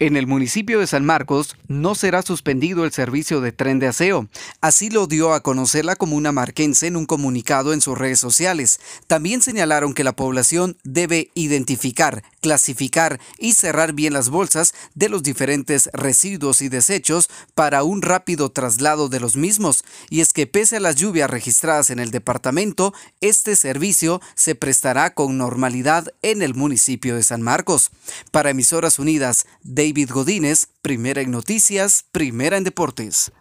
En el municipio de San Marcos no será suspendido el servicio de tren de aseo. Así lo dio a conocer la comuna marquense en un comunicado en sus redes sociales. También señalaron que la población debe identificar, clasificar y cerrar bien las bolsas de los diferentes residuos y desechos para un rápido traslado de los mismos. Y es que pese a las lluvias registradas en el departamento, este servicio se prestará con normalidad en el municipio de San Marcos. Para Emisoras Unidas, David Godínez, primera en noticias, primera en deportes.